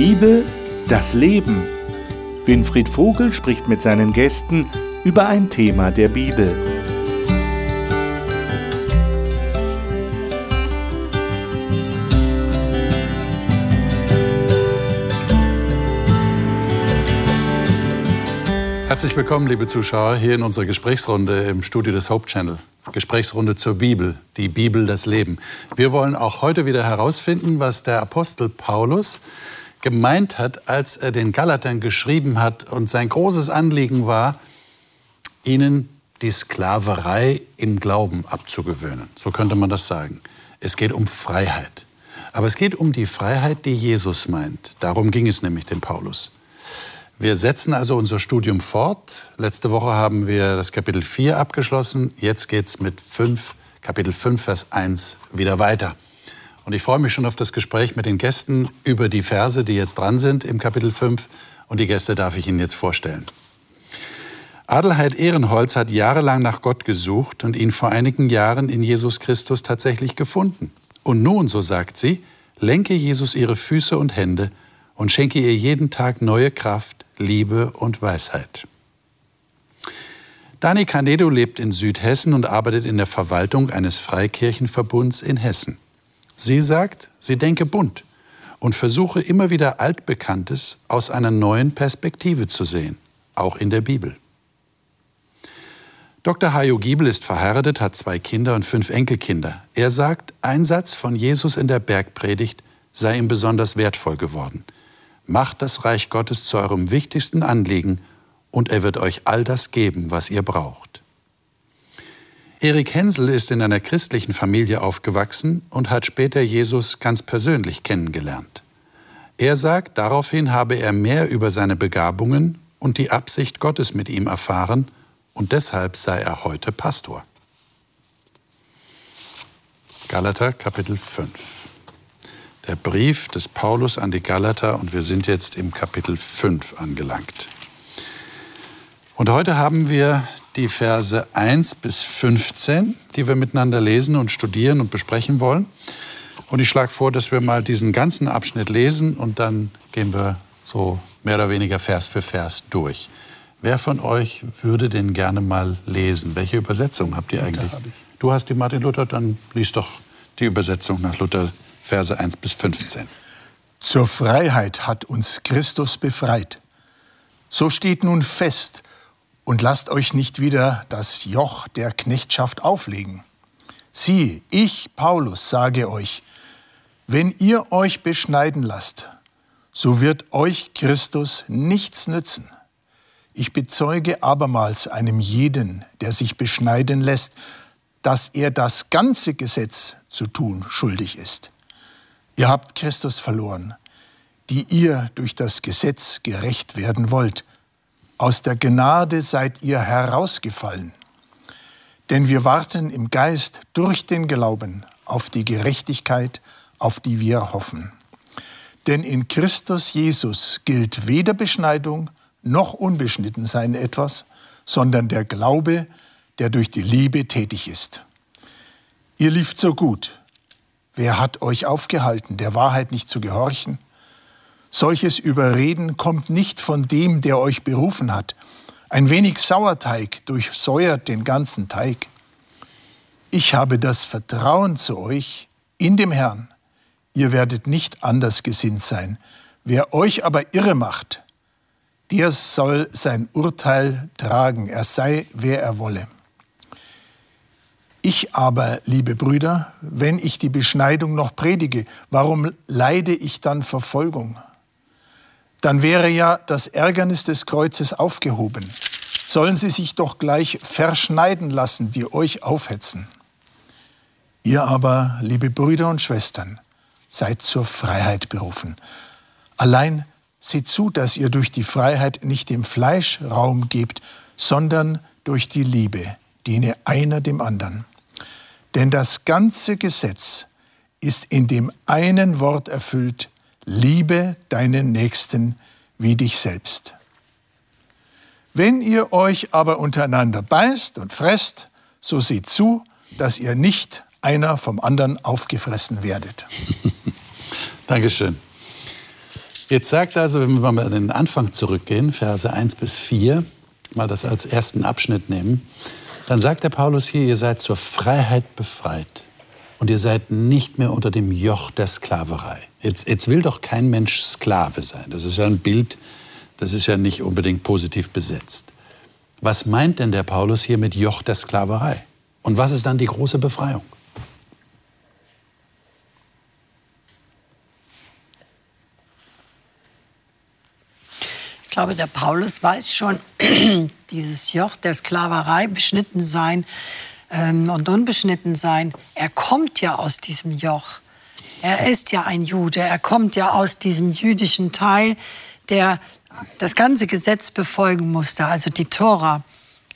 Bibel, das Leben. Winfried Vogel spricht mit seinen Gästen über ein Thema der Bibel. Herzlich willkommen, liebe Zuschauer, hier in unserer Gesprächsrunde im Studio des Hope Channel. Gesprächsrunde zur Bibel, die Bibel das Leben. Wir wollen auch heute wieder herausfinden, was der Apostel Paulus gemeint hat, als er den Galatern geschrieben hat und sein großes Anliegen war, ihnen die Sklaverei im Glauben abzugewöhnen. So könnte man das sagen. Es geht um Freiheit. Aber es geht um die Freiheit, die Jesus meint. Darum ging es nämlich dem Paulus. Wir setzen also unser Studium fort. Letzte Woche haben wir das Kapitel 4 abgeschlossen. Jetzt geht es mit 5, Kapitel 5, Vers 1 wieder weiter. Und ich freue mich schon auf das Gespräch mit den Gästen über die Verse, die jetzt dran sind im Kapitel 5. Und die Gäste darf ich Ihnen jetzt vorstellen. Adelheid Ehrenholz hat jahrelang nach Gott gesucht und ihn vor einigen Jahren in Jesus Christus tatsächlich gefunden. Und nun, so sagt sie, lenke Jesus ihre Füße und Hände und schenke ihr jeden Tag neue Kraft, Liebe und Weisheit. Dani Canedo lebt in Südhessen und arbeitet in der Verwaltung eines Freikirchenverbunds in Hessen. Sie sagt, sie denke bunt und versuche immer wieder Altbekanntes aus einer neuen Perspektive zu sehen, auch in der Bibel. Dr. Hajo Giebel ist verheiratet, hat zwei Kinder und fünf Enkelkinder. Er sagt, ein Satz von Jesus in der Bergpredigt sei ihm besonders wertvoll geworden. Macht das Reich Gottes zu eurem wichtigsten Anliegen und er wird euch all das geben, was ihr braucht. Erik Hensel ist in einer christlichen Familie aufgewachsen und hat später Jesus ganz persönlich kennengelernt. Er sagt, daraufhin habe er mehr über seine Begabungen und die Absicht Gottes mit ihm erfahren und deshalb sei er heute Pastor. Galater Kapitel 5. Der Brief des Paulus an die Galater und wir sind jetzt im Kapitel 5 angelangt. Und heute haben wir die Verse 1 bis 15, die wir miteinander lesen und studieren und besprechen wollen. Und ich schlage vor, dass wir mal diesen ganzen Abschnitt lesen und dann gehen wir so mehr oder weniger Vers für Vers durch. Wer von euch würde denn gerne mal lesen? Welche Übersetzung habt ihr eigentlich? Du hast die Martin Luther, dann liest doch die Übersetzung nach Luther Verse 1 bis 15. Zur Freiheit hat uns Christus befreit. So steht nun fest, und lasst euch nicht wieder das Joch der Knechtschaft auflegen. Sieh, ich, Paulus, sage euch, wenn ihr euch beschneiden lasst, so wird euch Christus nichts nützen. Ich bezeuge abermals einem jeden, der sich beschneiden lässt, dass er das ganze Gesetz zu tun schuldig ist. Ihr habt Christus verloren, die ihr durch das Gesetz gerecht werden wollt. Aus der Gnade seid ihr herausgefallen. Denn wir warten im Geist durch den Glauben auf die Gerechtigkeit, auf die wir hoffen. Denn in Christus Jesus gilt weder Beschneidung noch Unbeschnittensein etwas, sondern der Glaube, der durch die Liebe tätig ist. Ihr lieft so gut. Wer hat euch aufgehalten, der Wahrheit nicht zu gehorchen? Solches Überreden kommt nicht von dem, der euch berufen hat. Ein wenig Sauerteig durchsäuert den ganzen Teig. Ich habe das Vertrauen zu euch in dem Herrn. Ihr werdet nicht anders gesinnt sein. Wer euch aber irre macht, der soll sein Urteil tragen, er sei, wer er wolle. Ich aber, liebe Brüder, wenn ich die Beschneidung noch predige, warum leide ich dann Verfolgung? Dann wäre ja das Ärgernis des Kreuzes aufgehoben. Sollen sie sich doch gleich verschneiden lassen, die euch aufhetzen. Ihr aber, liebe Brüder und Schwestern, seid zur Freiheit berufen. Allein seht zu, dass ihr durch die Freiheit nicht dem Fleisch Raum gebt, sondern durch die Liebe diene einer dem anderen. Denn das ganze Gesetz ist in dem einen Wort erfüllt, liebe deinen Nächsten wie dich selbst. Wenn ihr euch aber untereinander beißt und fresst, so seht zu, dass ihr nicht einer vom anderen aufgefressen werdet. Dankeschön. Jetzt sagt also, wenn wir mal an den Anfang zurückgehen, Verse 1 bis 4, mal das als ersten Abschnitt nehmen, dann sagt der Paulus hier, ihr seid zur Freiheit befreit und ihr seid nicht mehr unter dem Joch der Sklaverei. Jetzt, jetzt will doch kein Mensch Sklave sein. Das ist ja ein Bild, das ist ja nicht unbedingt positiv besetzt. Was meint denn der Paulus hier mit Joch der Sklaverei? Und was ist dann die große Befreiung? Ich glaube, der Paulus weiß schon, dieses Joch der Sklaverei, beschnitten sein ähm, und unbeschnitten sein, er kommt ja aus diesem Joch. Er ist ja ein Jude, er kommt ja aus diesem jüdischen Teil, der das ganze Gesetz befolgen musste, also die Tora.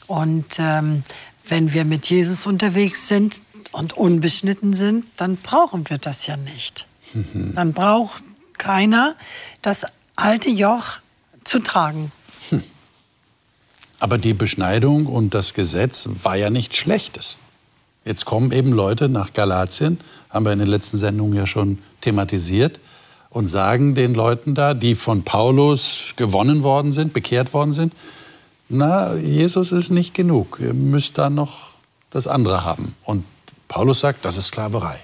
Und ähm, wenn wir mit Jesus unterwegs sind und unbeschnitten sind, dann brauchen wir das ja nicht. Mhm. Dann braucht keiner das alte Joch zu tragen. Hm. Aber die Beschneidung und das Gesetz war ja nichts Schlechtes. Jetzt kommen eben Leute nach Galatien, haben wir in den letzten Sendungen ja schon thematisiert, und sagen den Leuten da, die von Paulus gewonnen worden sind, bekehrt worden sind, na, Jesus ist nicht genug, ihr müsst da noch das andere haben. Und Paulus sagt, das ist Sklaverei.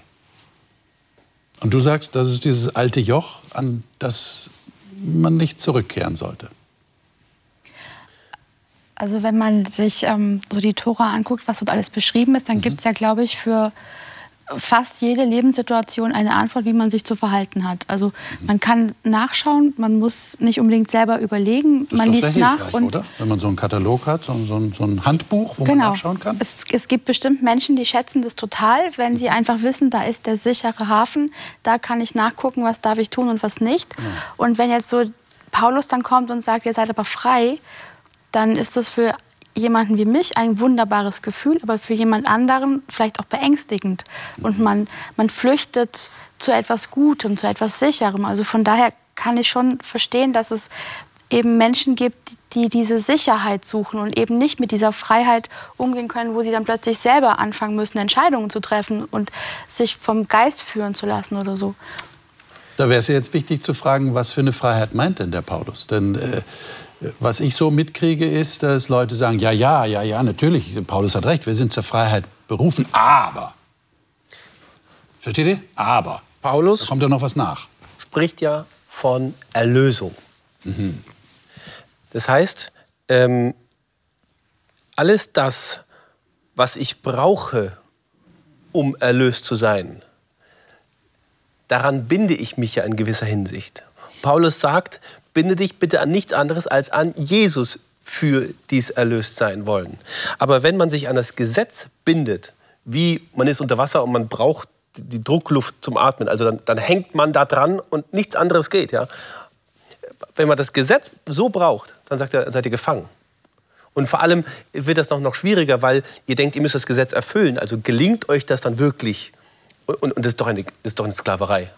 Und du sagst, das ist dieses alte Joch, an das man nicht zurückkehren sollte. Also wenn man sich ähm, so die Tora anguckt, was dort alles beschrieben ist, dann mhm. gibt es ja, glaube ich, für fast jede Lebenssituation eine Antwort, wie man sich zu verhalten hat. Also man kann nachschauen, man muss nicht unbedingt selber überlegen, das man liest nach. Und oder? Wenn man so einen Katalog hat, so, so, so ein Handbuch, wo genau. man nachschauen kann. Es, es gibt bestimmt Menschen, die schätzen das total, wenn sie einfach wissen, da ist der sichere Hafen, da kann ich nachgucken, was darf ich tun und was nicht. Genau. Und wenn jetzt so Paulus dann kommt und sagt, ihr seid aber frei, dann ist das für jemanden wie mich ein wunderbares Gefühl, aber für jemand anderen vielleicht auch beängstigend. Und man, man flüchtet zu etwas Gutem, zu etwas Sicherem. Also von daher kann ich schon verstehen, dass es eben Menschen gibt, die diese Sicherheit suchen und eben nicht mit dieser Freiheit umgehen können, wo sie dann plötzlich selber anfangen müssen, Entscheidungen zu treffen und sich vom Geist führen zu lassen oder so. Da wäre es jetzt wichtig zu fragen, was für eine Freiheit meint denn der Paulus? Denn äh, was ich so mitkriege, ist, dass Leute sagen, ja, ja, ja, ja, natürlich, Paulus hat recht, wir sind zur Freiheit berufen, aber. Versteht ihr? Aber. Paulus da kommt ja noch was nach. Spricht ja von Erlösung. Mhm. Das heißt, ähm, alles das, was ich brauche, um erlöst zu sein, daran binde ich mich ja in gewisser Hinsicht. Paulus sagt, binde dich bitte an nichts anderes als an Jesus für dies erlöst sein wollen. Aber wenn man sich an das Gesetz bindet, wie man ist unter Wasser und man braucht die Druckluft zum Atmen, also dann, dann hängt man da dran und nichts anderes geht. Ja? Wenn man das Gesetz so braucht, dann sagt er, seid ihr gefangen. Und vor allem wird das noch, noch schwieriger, weil ihr denkt, ihr müsst das Gesetz erfüllen. Also gelingt euch das dann wirklich? Und, und das, ist doch eine, das ist doch eine Sklaverei.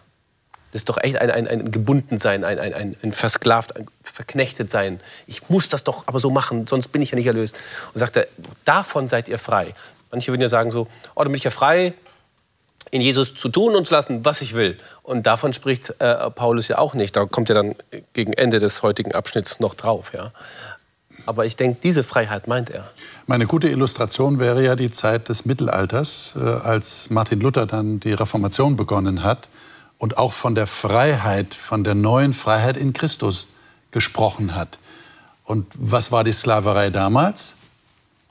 Das ist doch echt ein, ein, ein Gebundensein, ein, ein, ein, ein versklavt, ein verknechtet sein. Ich muss das doch aber so machen, sonst bin ich ja nicht erlöst. Und sagt er, davon seid ihr frei. Manche würden ja sagen so, oh, dann bin ich ja frei, in Jesus zu tun und zu lassen, was ich will. Und davon spricht äh, Paulus ja auch nicht. Da kommt er dann gegen Ende des heutigen Abschnitts noch drauf. Ja. Aber ich denke, diese Freiheit meint er. Meine gute Illustration wäre ja die Zeit des Mittelalters, äh, als Martin Luther dann die Reformation begonnen hat und auch von der Freiheit, von der neuen Freiheit in Christus gesprochen hat. Und was war die Sklaverei damals?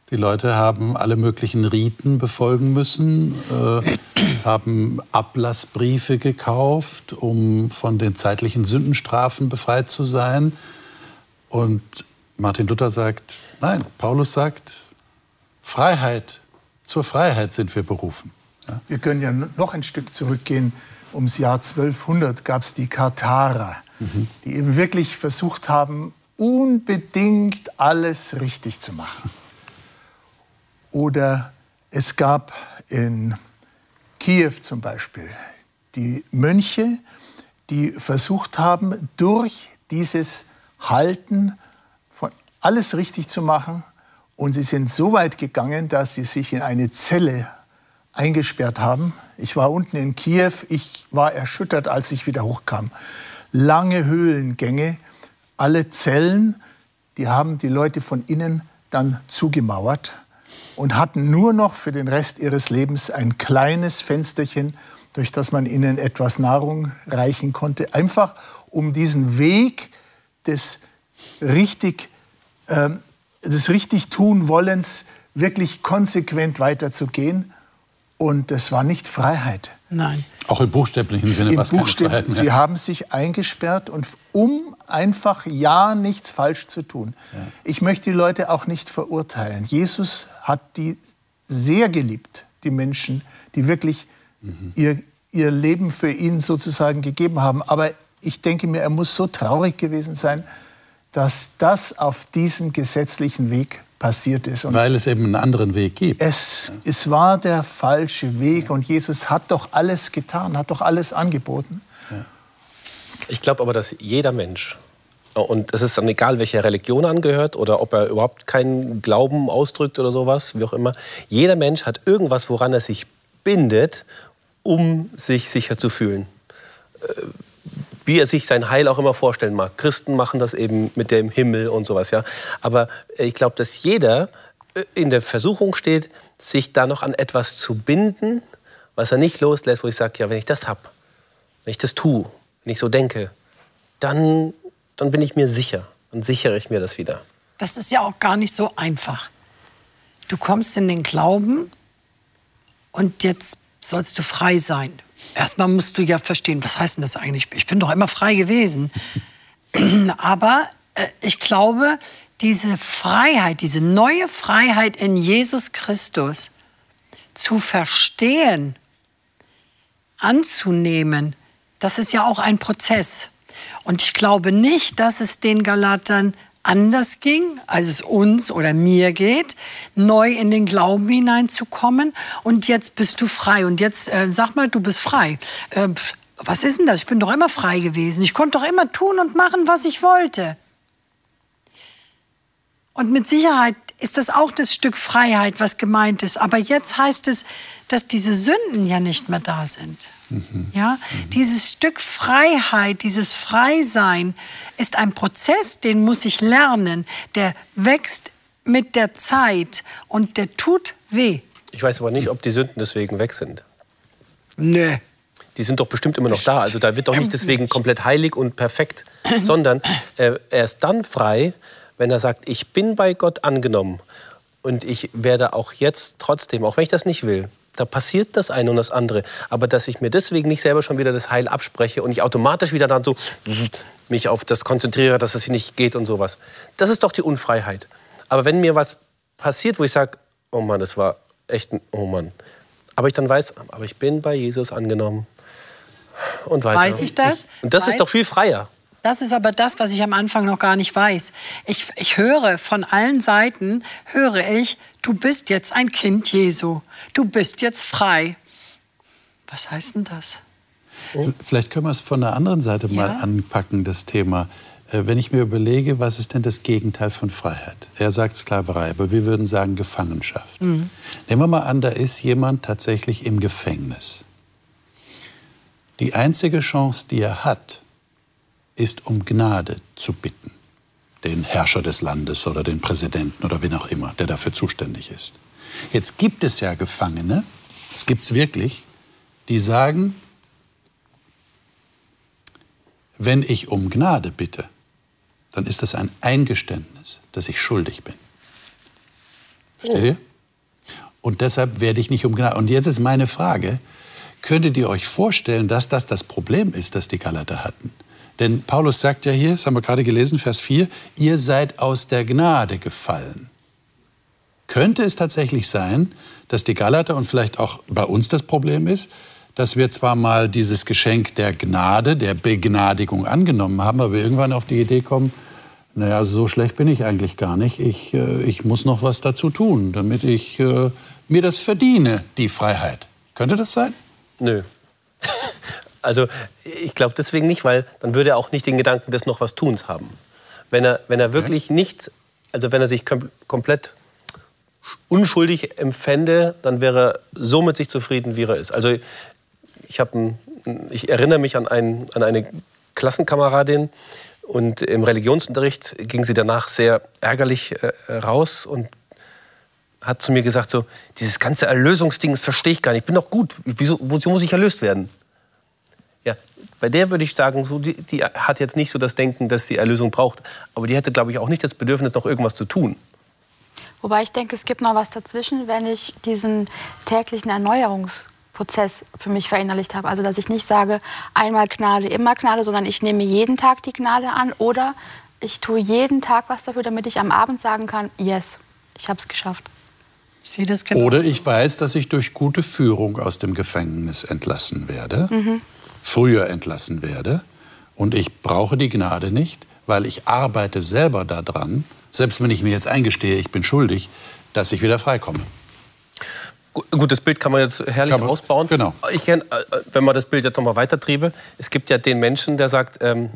Die Leute haben alle möglichen Riten befolgen müssen, äh, haben Ablassbriefe gekauft, um von den zeitlichen Sündenstrafen befreit zu sein. Und Martin Luther sagt, nein, Paulus sagt, Freiheit, zur Freiheit sind wir berufen. Ja? Wir können ja noch ein Stück zurückgehen ums Jahr 1200 gab es die Katharer, mhm. die eben wirklich versucht haben, unbedingt alles richtig zu machen. Oder es gab in Kiew zum Beispiel die Mönche, die versucht haben, durch dieses Halten von alles richtig zu machen. Und sie sind so weit gegangen, dass sie sich in eine Zelle eingesperrt haben. Ich war unten in Kiew, ich war erschüttert, als ich wieder hochkam. lange Höhlengänge. Alle Zellen, die haben die Leute von innen dann zugemauert und hatten nur noch für den Rest ihres Lebens ein kleines Fensterchen, durch das man ihnen etwas Nahrung reichen konnte, einfach um diesen Weg des richtig, äh, des richtig tun Wollens wirklich konsequent weiterzugehen. Und das war nicht Freiheit. Nein. Auch im buchstäblichen Sinne war es keine Freiheit mehr. Sie haben sich eingesperrt und um einfach ja nichts falsch zu tun. Ja. Ich möchte die Leute auch nicht verurteilen. Jesus hat die sehr geliebt, die Menschen, die wirklich mhm. ihr, ihr Leben für ihn sozusagen gegeben haben. Aber ich denke mir, er muss so traurig gewesen sein, dass das auf diesem gesetzlichen Weg passiert ist. Und Weil es eben einen anderen Weg gibt. Es, es war der falsche Weg und Jesus hat doch alles getan, hat doch alles angeboten. Ja. Ich glaube aber, dass jeder Mensch, und es ist dann egal, welcher Religion angehört oder ob er überhaupt keinen Glauben ausdrückt oder sowas, wie auch immer, jeder Mensch hat irgendwas, woran er sich bindet, um sich sicher zu fühlen äh, wie er sich sein Heil auch immer vorstellen mag. Christen machen das eben mit dem Himmel und sowas. Ja. Aber ich glaube, dass jeder äh, in der Versuchung steht, sich da noch an etwas zu binden, was er nicht loslässt, wo ich sage, ja, wenn ich das habe, wenn ich das tue, wenn ich so denke, dann, dann bin ich mir sicher. Dann sichere ich mir das wieder. Das ist ja auch gar nicht so einfach. Du kommst in den Glauben und jetzt sollst du frei sein. Erstmal musst du ja verstehen, was heißt denn das eigentlich? Ich bin doch immer frei gewesen. Aber äh, ich glaube, diese Freiheit, diese neue Freiheit in Jesus Christus zu verstehen, anzunehmen, das ist ja auch ein Prozess. Und ich glaube nicht, dass es den Galatern anders ging, als es uns oder mir geht, neu in den Glauben hineinzukommen. Und jetzt bist du frei. Und jetzt äh, sag mal, du bist frei. Äh, was ist denn das? Ich bin doch immer frei gewesen. Ich konnte doch immer tun und machen, was ich wollte. Und mit Sicherheit ist das auch das Stück Freiheit, was gemeint ist. Aber jetzt heißt es, dass diese Sünden ja nicht mehr da sind. Mhm. Ja, mhm. dieses Stück Freiheit, dieses Freisein ist ein Prozess, den muss ich lernen. Der wächst mit der Zeit und der tut weh. Ich weiß aber nicht, ob die Sünden deswegen weg sind. Nö. Die sind doch bestimmt immer noch da. Also da wird doch nicht deswegen komplett heilig und perfekt, sondern äh, er ist dann frei, wenn er sagt, ich bin bei Gott angenommen und ich werde auch jetzt trotzdem, auch wenn ich das nicht will, da passiert das eine und das andere. Aber dass ich mir deswegen nicht selber schon wieder das Heil abspreche und ich automatisch wieder dann so mich auf das konzentriere, dass es nicht geht und sowas. Das ist doch die Unfreiheit. Aber wenn mir was passiert, wo ich sage, oh Mann, das war echt ein, oh Mann. Aber ich dann weiß, aber ich bin bei Jesus angenommen. Und weiter. Weiß ich das? Und das weiß ist doch viel freier. Das ist aber das, was ich am Anfang noch gar nicht weiß. Ich, ich höre von allen Seiten, höre ich, du bist jetzt ein Kind Jesu. Du bist jetzt frei. Was heißt denn das? Vielleicht können wir es von der anderen Seite ja? mal anpacken, das Thema. Äh, wenn ich mir überlege, was ist denn das Gegenteil von Freiheit? Er sagt Sklaverei, aber wir würden sagen Gefangenschaft. Mhm. Nehmen wir mal an, da ist jemand tatsächlich im Gefängnis. Die einzige Chance, die er hat, ist, um Gnade zu bitten. Den Herrscher des Landes oder den Präsidenten oder wen auch immer, der dafür zuständig ist. Jetzt gibt es ja Gefangene, das gibt es wirklich, die sagen, wenn ich um Gnade bitte, dann ist das ein Eingeständnis, dass ich schuldig bin. Versteht ihr? Und deshalb werde ich nicht um Gnade. Und jetzt ist meine Frage, könntet ihr euch vorstellen, dass das das Problem ist, das die Galater hatten? Denn Paulus sagt ja hier, das haben wir gerade gelesen, Vers 4, ihr seid aus der Gnade gefallen. Könnte es tatsächlich sein, dass die Galater und vielleicht auch bei uns das Problem ist, dass wir zwar mal dieses Geschenk der Gnade, der Begnadigung angenommen haben, aber wir irgendwann auf die Idee kommen, naja, so schlecht bin ich eigentlich gar nicht. Ich, äh, ich muss noch was dazu tun, damit ich äh, mir das verdiene, die Freiheit. Könnte das sein? Nö. Also ich glaube deswegen nicht, weil dann würde er auch nicht den Gedanken des noch was Tuns haben. Wenn er, wenn er wirklich nicht, also wenn er sich kom komplett unschuldig empfände, dann wäre er so mit sich zufrieden, wie er ist. Also ich, ein, ich erinnere mich an, ein, an eine Klassenkameradin und im Religionsunterricht ging sie danach sehr ärgerlich äh, raus und hat zu mir gesagt so, dieses ganze Erlösungsding, das verstehe ich gar nicht. Ich bin doch gut. Wieso, wozu muss ich erlöst werden? Ja, bei der würde ich sagen, so, die, die hat jetzt nicht so das Denken, dass sie Erlösung braucht. Aber die hätte, glaube ich, auch nicht das Bedürfnis, noch irgendwas zu tun. Wobei ich denke, es gibt noch was dazwischen, wenn ich diesen täglichen Erneuerungsprozess für mich verinnerlicht habe. Also dass ich nicht sage, einmal Gnade, immer Gnade, sondern ich nehme jeden Tag die Gnade an oder ich tue jeden Tag was dafür, damit ich am Abend sagen kann, yes, ich habe es geschafft. Ich sehe das genau. Oder ich weiß, dass ich durch gute Führung aus dem Gefängnis entlassen werde, früher entlassen werde. Und ich brauche die Gnade nicht, weil ich arbeite selber daran, selbst wenn ich mir jetzt eingestehe, ich bin schuldig, dass ich wieder freikomme. Gu- Gut, das Bild kann man jetzt herrlich Aber- ausbauen. genau. Ich kenn, äh, wenn man das Bild jetzt nochmal weitertriebe, es gibt ja den Menschen, der sagt, ähm,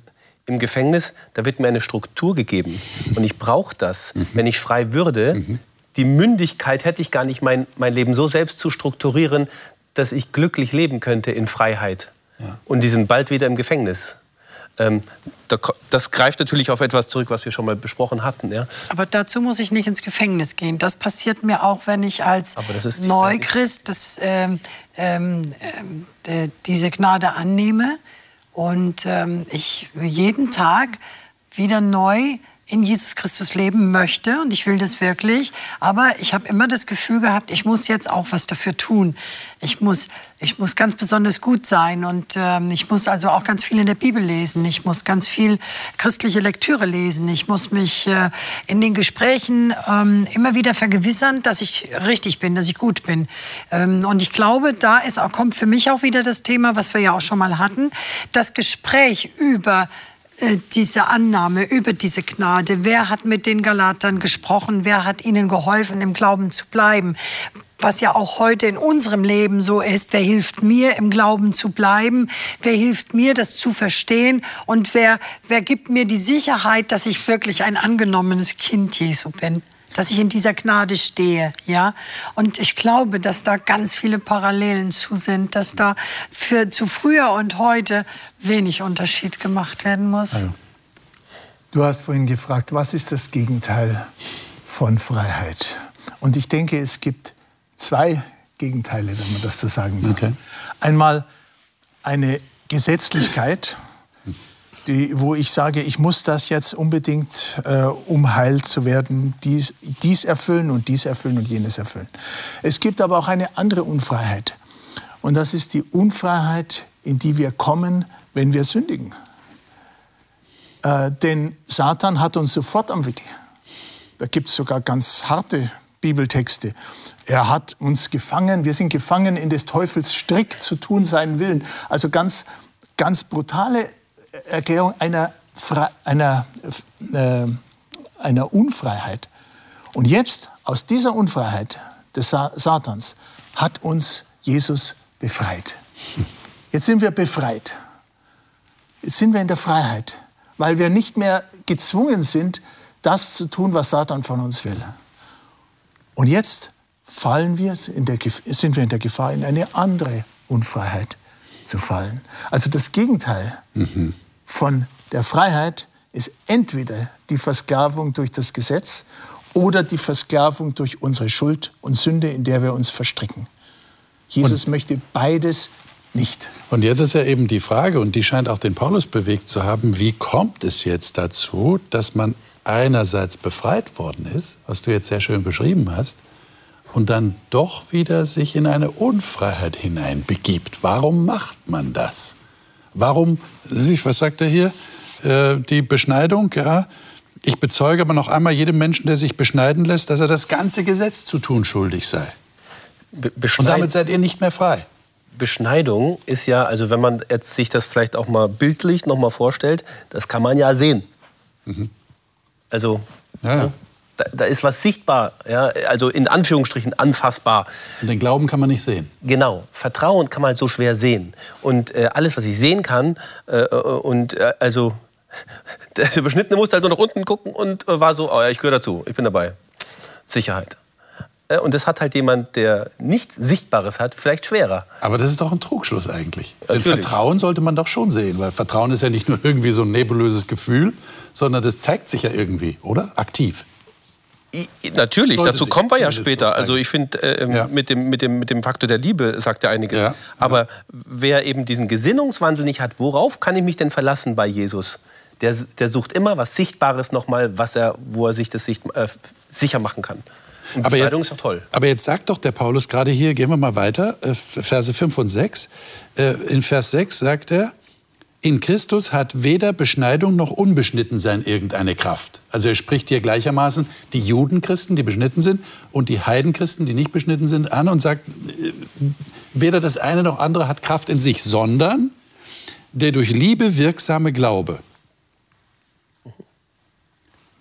im Gefängnis, da wird mir eine Struktur gegeben. Und ich brauche das. Mhm. Wenn ich frei würde, die Mündigkeit hätte ich gar nicht, mein, mein Leben so selbst zu strukturieren, dass ich glücklich leben könnte in Freiheit. Und die sind bald wieder im Gefängnis. Ähm, das greift natürlich auf etwas zurück, was wir schon mal besprochen hatten. Ja? Aber dazu muss ich nicht ins Gefängnis gehen. Das passiert mir auch, wenn ich als das ist- Neuchrist das, ähm, ähm, ähm, äh, diese Gnade annehme und ähm, ich jeden Tag wieder neu in Jesus Christus leben möchte und ich will das wirklich, aber ich habe immer das Gefühl gehabt, ich muss jetzt auch was dafür tun. Ich muss, ich muss ganz besonders gut sein und ähm, ich muss also auch ganz viel in der Bibel lesen. Ich muss ganz viel christliche Lektüre lesen. Ich muss mich äh, in den Gesprächen ähm, immer wieder vergewissern, dass ich richtig bin, dass ich gut bin. Ähm, und ich glaube, da ist auch, kommt für mich auch wieder das Thema, was wir ja auch schon mal hatten, das Gespräch über diese Annahme, über diese Gnade. Wer hat mit den Galatern gesprochen? Wer hat ihnen geholfen, im Glauben zu bleiben? Was ja auch heute in unserem Leben so ist. Wer hilft mir, im Glauben zu bleiben? Wer hilft mir, das zu verstehen? Und wer, wer gibt mir die Sicherheit, dass ich wirklich ein angenommenes Kind Jesu bin? Dass ich in dieser Gnade stehe, ja. Und ich glaube, dass da ganz viele Parallelen zu sind, dass da für zu früher und heute wenig Unterschied gemacht werden muss. Du hast vorhin gefragt, was ist das Gegenteil von Freiheit? Und ich denke, es gibt zwei Gegenteile, wenn man das so sagen kann. Okay. Einmal eine Gesetzlichkeit, die, wo ich sage, ich muss das jetzt unbedingt, äh, um heil zu werden, dies, dies erfüllen und dies erfüllen und jenes erfüllen. Es gibt aber auch eine andere Unfreiheit. Und das ist die Unfreiheit, in die wir kommen, wenn wir sündigen. Äh, denn Satan hat uns sofort am Wickel. Da gibt es sogar ganz harte Bibeltexte. Er hat uns gefangen, wir sind gefangen in des Teufels Strick zu tun seinen Willen. Also ganz, ganz brutale Erklärung einer, Fre einer, äh, einer Unfreiheit. Und jetzt, aus dieser Unfreiheit des Sa Satans, hat uns Jesus befreit. Jetzt sind wir befreit. Jetzt sind wir in der Freiheit, weil wir nicht mehr gezwungen sind, das zu tun, was Satan von uns will. Und jetzt fallen wir in der, sind wir in der Gefahr, in eine andere Unfreiheit zu fallen. Also das Gegenteil von der Freiheit ist entweder die Versklavung durch das Gesetz oder die Versklavung durch unsere Schuld und Sünde, in der wir uns verstricken. Jesus möchte beides nicht. Und jetzt ist ja eben die Frage, und die scheint auch den Paulus bewegt zu haben, wie kommt es jetzt dazu, dass man einerseits befreit worden ist, was du jetzt sehr schön beschrieben hast, und dann doch wieder sich in eine Unfreiheit hineinbegibt. Warum macht man das? Warum, was sagt er hier? Äh, Die Beschneidung, ja. Ich bezeuge aber noch einmal jedem Menschen, der sich beschneiden lässt, dass er das ganze Gesetz zu tun schuldig sei. Be Und damit seid ihr nicht mehr frei. Beschneidung ist ja, also wenn man jetzt sich das vielleicht auch mal bildlich noch mal vorstellt, das kann man ja sehen. Also Ja, ja. Da, da ist was sichtbar, ja, also in Anführungsstrichen anfassbar. Und den Glauben kann man nicht sehen. Genau, Vertrauen kann man halt so schwer sehen. Und äh, alles, was ich sehen kann, äh, äh, und äh, also der Beschnittene musste halt nur nach unten gucken und äh, war so, oh ja, ich gehöre dazu, ich bin dabei. Sicherheit. Äh, Und das hat halt jemand, der nichts Sichtbares hat, vielleicht schwerer. Aber das ist doch ein Trugschluss eigentlich. Denn. Vertrauen sollte man doch schon sehen, weil Vertrauen ist ja nicht nur irgendwie so ein nebulöses Gefühl, sondern das zeigt sich ja irgendwie, oder? Aktiv. Natürlich, Sollte dazu kommen wir ja später. Also ich finde, äh, ähm, Ja. mit, dem, mit, dem, mit dem Faktor der Liebe sagt er einiges. Ja. Aber wer eben diesen Gesinnungswandel nicht hat, worauf kann ich mich denn verlassen bei Jesus? Der, der sucht immer was Sichtbares nochmal, was er, wo er sich das sicht, äh, sicher machen kann. Und Aber jetzt, ist doch toll. aber jetzt sagt doch der Paulus gerade hier, gehen wir mal weiter, äh, Verse 5 und 6. Äh, In Vers 6 sagt er, in Christus hat weder Beschneidung noch Unbeschnittensein irgendeine Kraft. Also er spricht hier gleichermaßen die Judenchristen, die beschnitten sind, und die Heidenchristen, die nicht beschnitten sind, an und sagt, äh, weder das eine noch andere hat Kraft in sich, sondern der durch Liebe wirksame Glaube.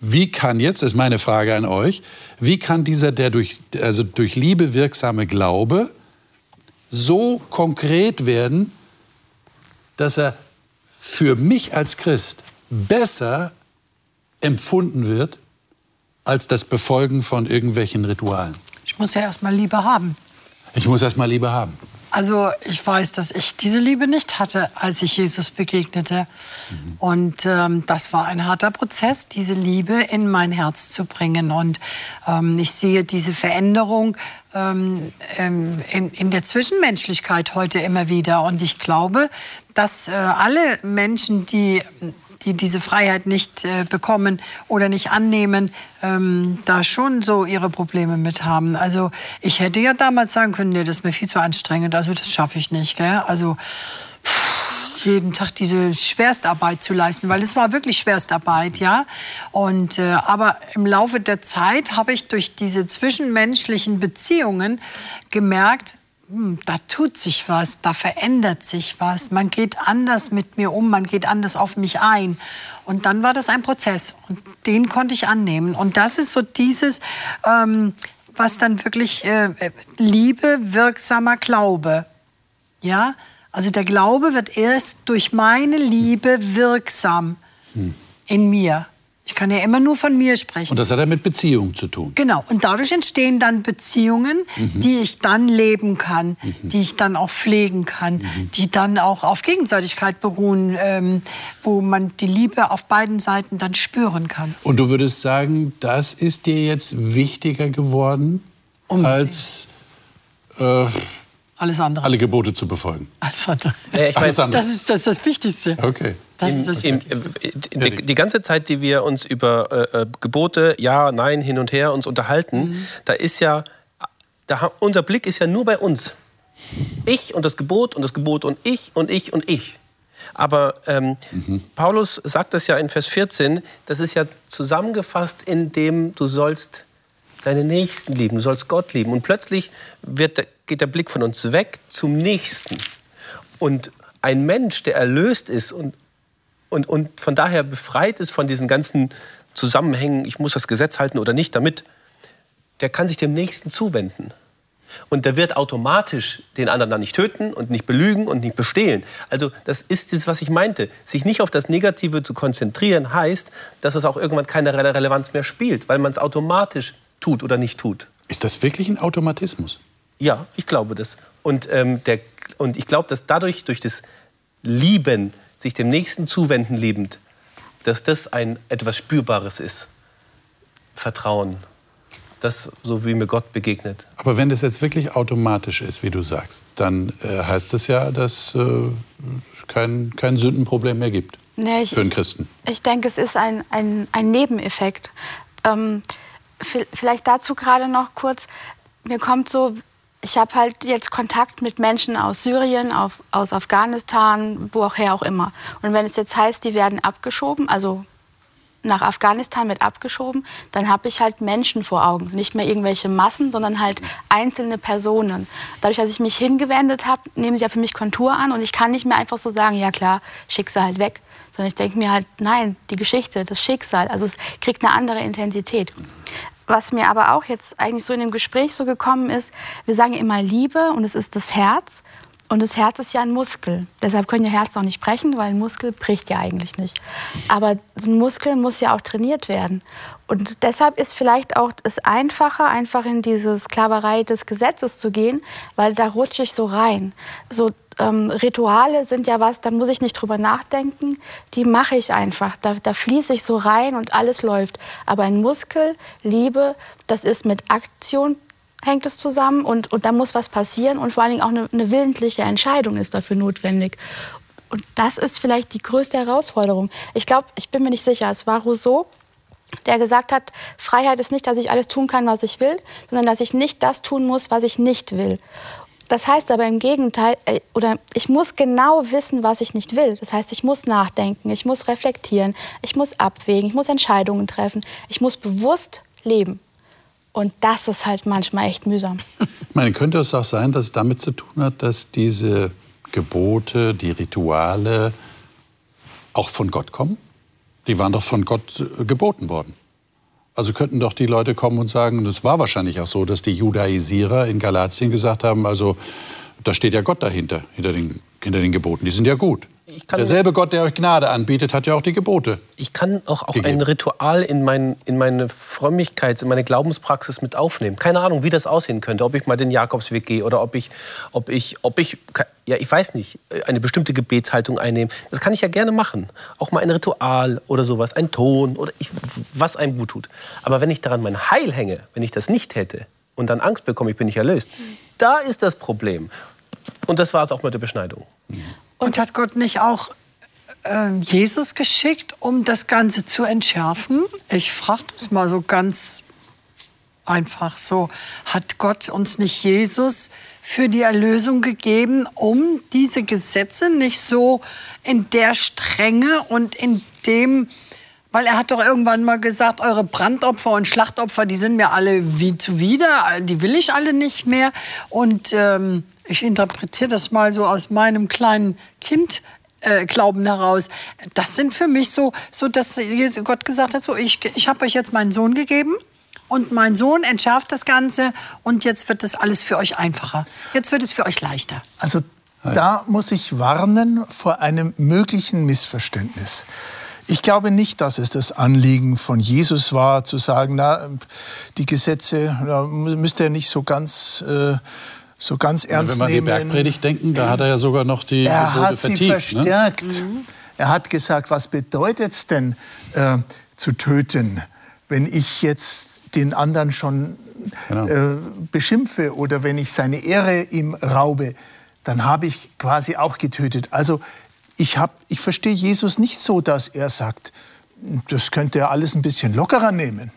Wie kann jetzt, das ist meine Frage an euch, wie kann dieser der durch, also durch Liebe wirksame Glaube so konkret werden, dass er für mich als Christ besser empfunden wird als das Befolgen von irgendwelchen Ritualen? Ich muss ja erstmal Liebe haben. Ich muss erst mal Liebe haben. Also ich weiß, dass ich diese Liebe nicht hatte, als ich Jesus begegnete. Und ähm, das war ein harter Prozess, diese Liebe in mein Herz zu bringen. Und ähm, ich sehe diese Veränderung ähm, ähm, in, in der Zwischenmenschlichkeit heute immer wieder. Und ich glaube, dass äh, alle Menschen, die die diese Freiheit nicht äh, bekommen oder nicht annehmen, ähm, da schon so ihre Probleme mit haben. Also ich hätte ja damals sagen können, nee, das ist mir viel zu anstrengend, also das schaffe ich nicht. Gell? Also pff, jeden Tag diese Schwerstarbeit zu leisten, weil es war wirklich Schwerstarbeit, ja. Und äh, aber im Laufe der Zeit habe ich durch diese zwischenmenschlichen Beziehungen gemerkt, da tut sich was, da verändert sich was. Man geht anders mit mir um, man geht anders auf mich ein. Und dann war das ein Prozess und den konnte ich annehmen. Und das ist so dieses, ähm, was dann wirklich äh, Liebe, wirksamer Glaube. Ja, also der Glaube wird erst durch meine Liebe wirksam in mir. Ich kann ja immer nur von mir sprechen. Und das hat ja mit Beziehung zu tun. Genau, und dadurch entstehen dann Beziehungen, die ich dann leben kann, die ich dann auch pflegen kann, die dann auch auf Gegenseitigkeit beruhen, ähm, wo man die Liebe auf beiden Seiten dann spüren kann. Und du würdest sagen, das ist dir jetzt wichtiger geworden, als äh, Alles andere. alle Gebote zu befolgen. Alles andere. Ja, ich Alles weiß, andere. Das ist das, ist das Wichtigste. Okay. Das Im, ist das im, Wichtigste. im, die, die ganze Zeit, die wir uns über äh, äh, Gebote, ja, nein, hin und her uns unterhalten, Mhm. da ist ja, da, unser Blick ist ja nur bei uns. Ich und das Gebot und das Gebot und ich und ich und ich. Aber ähm, Paulus sagt das ja in Vers 14, das ist ja zusammengefasst in dem, du sollst deine Nächsten lieben, du sollst Gott lieben. Und plötzlich wird, geht der Blick von uns weg zum Nächsten. Und ein Mensch, der erlöst ist und, und, und von daher befreit ist von diesen ganzen Zusammenhängen, ich muss das Gesetz halten oder nicht damit, der kann sich dem Nächsten zuwenden. Und der wird automatisch den anderen dann nicht töten und nicht belügen und nicht bestehlen. Also das ist das, was ich meinte. Sich nicht auf das Negative zu konzentrieren, heißt, dass es auch irgendwann keine Re Relevanz mehr spielt, weil man es automatisch tut oder nicht tut. Ist das wirklich ein Automatismus? Ja, ich glaube das. Und, ähm, der, und ich glaube, dass dadurch, durch das Lieben, sich dem Nächsten zuwenden liebend, dass das ein etwas Spürbares ist. Vertrauen. Das, so wie mir Gott begegnet. Aber wenn das jetzt wirklich automatisch ist, wie du sagst, dann äh, heißt das ja, dass äh, es kein, kein Sündenproblem mehr gibt Nee, ich, für einen Christen. Ich denke, es ist ein, ein, ein Nebeneffekt. Ähm, vi- vielleicht dazu gerade noch kurz. Mir kommt so, ich habe halt jetzt Kontakt mit Menschen aus Syrien, auf, aus Afghanistan, wo auch auch immer. Und wenn es jetzt heißt, die werden abgeschoben, also nach Afghanistan mit abgeschoben, dann habe ich halt Menschen vor Augen. Nicht mehr irgendwelche Massen, sondern halt einzelne Personen. Dadurch, dass ich mich hingewendet habe, nehmen sie ja für mich Kontur an und ich kann nicht mehr einfach so sagen, ja klar, schick sie halt weg. Sondern ich denke mir halt, nein, die Geschichte, das Schicksal, also es kriegt eine andere Intensität. Was mir aber auch jetzt eigentlich so in dem Gespräch so gekommen ist, wir sagen immer Liebe und es ist das Herz. Und das Herz ist ja ein Muskel. Deshalb können ja Herzen auch nicht brechen, weil ein Muskel bricht ja eigentlich nicht. Aber so ein Muskel muss ja auch trainiert werden. Und deshalb ist vielleicht auch es einfacher, einfach in diese Sklaverei des Gesetzes zu gehen, weil da rutsche ich so rein. So ähm, Rituale sind ja was, da muss ich nicht drüber nachdenken, die mache ich einfach. Da, da fließe ich so rein und alles läuft. Aber ein Muskel, Liebe, das ist mit Aktion hängt es zusammen und, und da muss was passieren und vor allen Dingen auch eine, eine willentliche Entscheidung ist dafür notwendig. Und das ist vielleicht die größte Herausforderung. Ich glaube, ich bin mir nicht sicher, es war Rousseau, der gesagt hat, Freiheit ist nicht, dass ich alles tun kann, was ich will, sondern dass ich nicht das tun muss, was ich nicht will. Das heißt aber im Gegenteil, äh, oder ich muss genau wissen, was ich nicht will. Das heißt, ich muss nachdenken, ich muss reflektieren, ich muss abwägen, ich muss Entscheidungen treffen, ich muss bewusst leben. Und das ist halt manchmal echt mühsam. Ich meine, könnte es auch sein, dass es damit zu tun hat, dass diese Gebote, die Rituale auch von Gott kommen? Die waren doch von Gott äh, geboten worden. Also könnten doch die Leute kommen und sagen, das war wahrscheinlich auch so, dass die Judaisierer in Galatien gesagt haben, also da steht ja Gott dahinter, hinter den, hinter den Geboten. Die sind ja gut. Derselbe Gott, der euch Gnade anbietet, hat ja auch die Gebote. Ich kann auch, auch ein Ritual in, mein, in meine Frömmigkeit, in meine Glaubenspraxis mit aufnehmen. Keine Ahnung, wie das aussehen könnte. Ob ich mal den Jakobsweg gehe oder ob ich, ob ich, ob ich, ja, ich weiß nicht, eine bestimmte Gebetshaltung einnehme. Das kann ich ja gerne machen. Auch mal ein Ritual oder sowas, ein Ton oder ich, was einem gut tut. Aber wenn ich daran mein Heil hänge, wenn ich das nicht hätte und dann Angst bekomme, ich bin nicht erlöst, da ist das Problem. Und das war es auch mit der Beschneidung. Und hat Gott nicht auch äh, Jesus geschickt, um das Ganze zu entschärfen? Ich frage das mal so ganz einfach so. Hat Gott uns nicht Jesus für die Erlösung gegeben, um diese Gesetze nicht so in der Strenge und in dem weil er hat doch irgendwann mal gesagt, eure Brandopfer und Schlachtopfer, die sind mir alle wie zuwider, die will ich alle nicht mehr. Und ähm, ich interpretiere das mal so aus meinem kleinen Kind. Äh, Glauben heraus. Das sind für mich so, so dass Gott gesagt hat, so ich, ich habe euch jetzt meinen Sohn gegeben und mein Sohn entschärft das Ganze und jetzt wird das alles für euch einfacher. Jetzt wird es für euch leichter. Also da muss ich warnen vor einem möglichen Missverständnis. Ich glaube nicht, dass es das Anliegen von Jesus war, zu sagen, na, die Gesetze da müsst ihr nicht so ganz, äh, so ganz ernst nehmen. Wenn wir an die Bergpredigt denken, da hat er ja sogar noch die er Gebote hat vertieft. sie ne? verstärkt. Mhm. Er hat gesagt, was bedeutet es denn äh, zu töten, wenn ich jetzt den anderen schon genau. äh, beschimpfe oder wenn ich seine Ehre ihm raube, dann habe ich quasi auch getötet. Also ich, hab, ich verstehe Jesus nicht so, dass er sagt, das könnte er alles ein bisschen lockerer nehmen.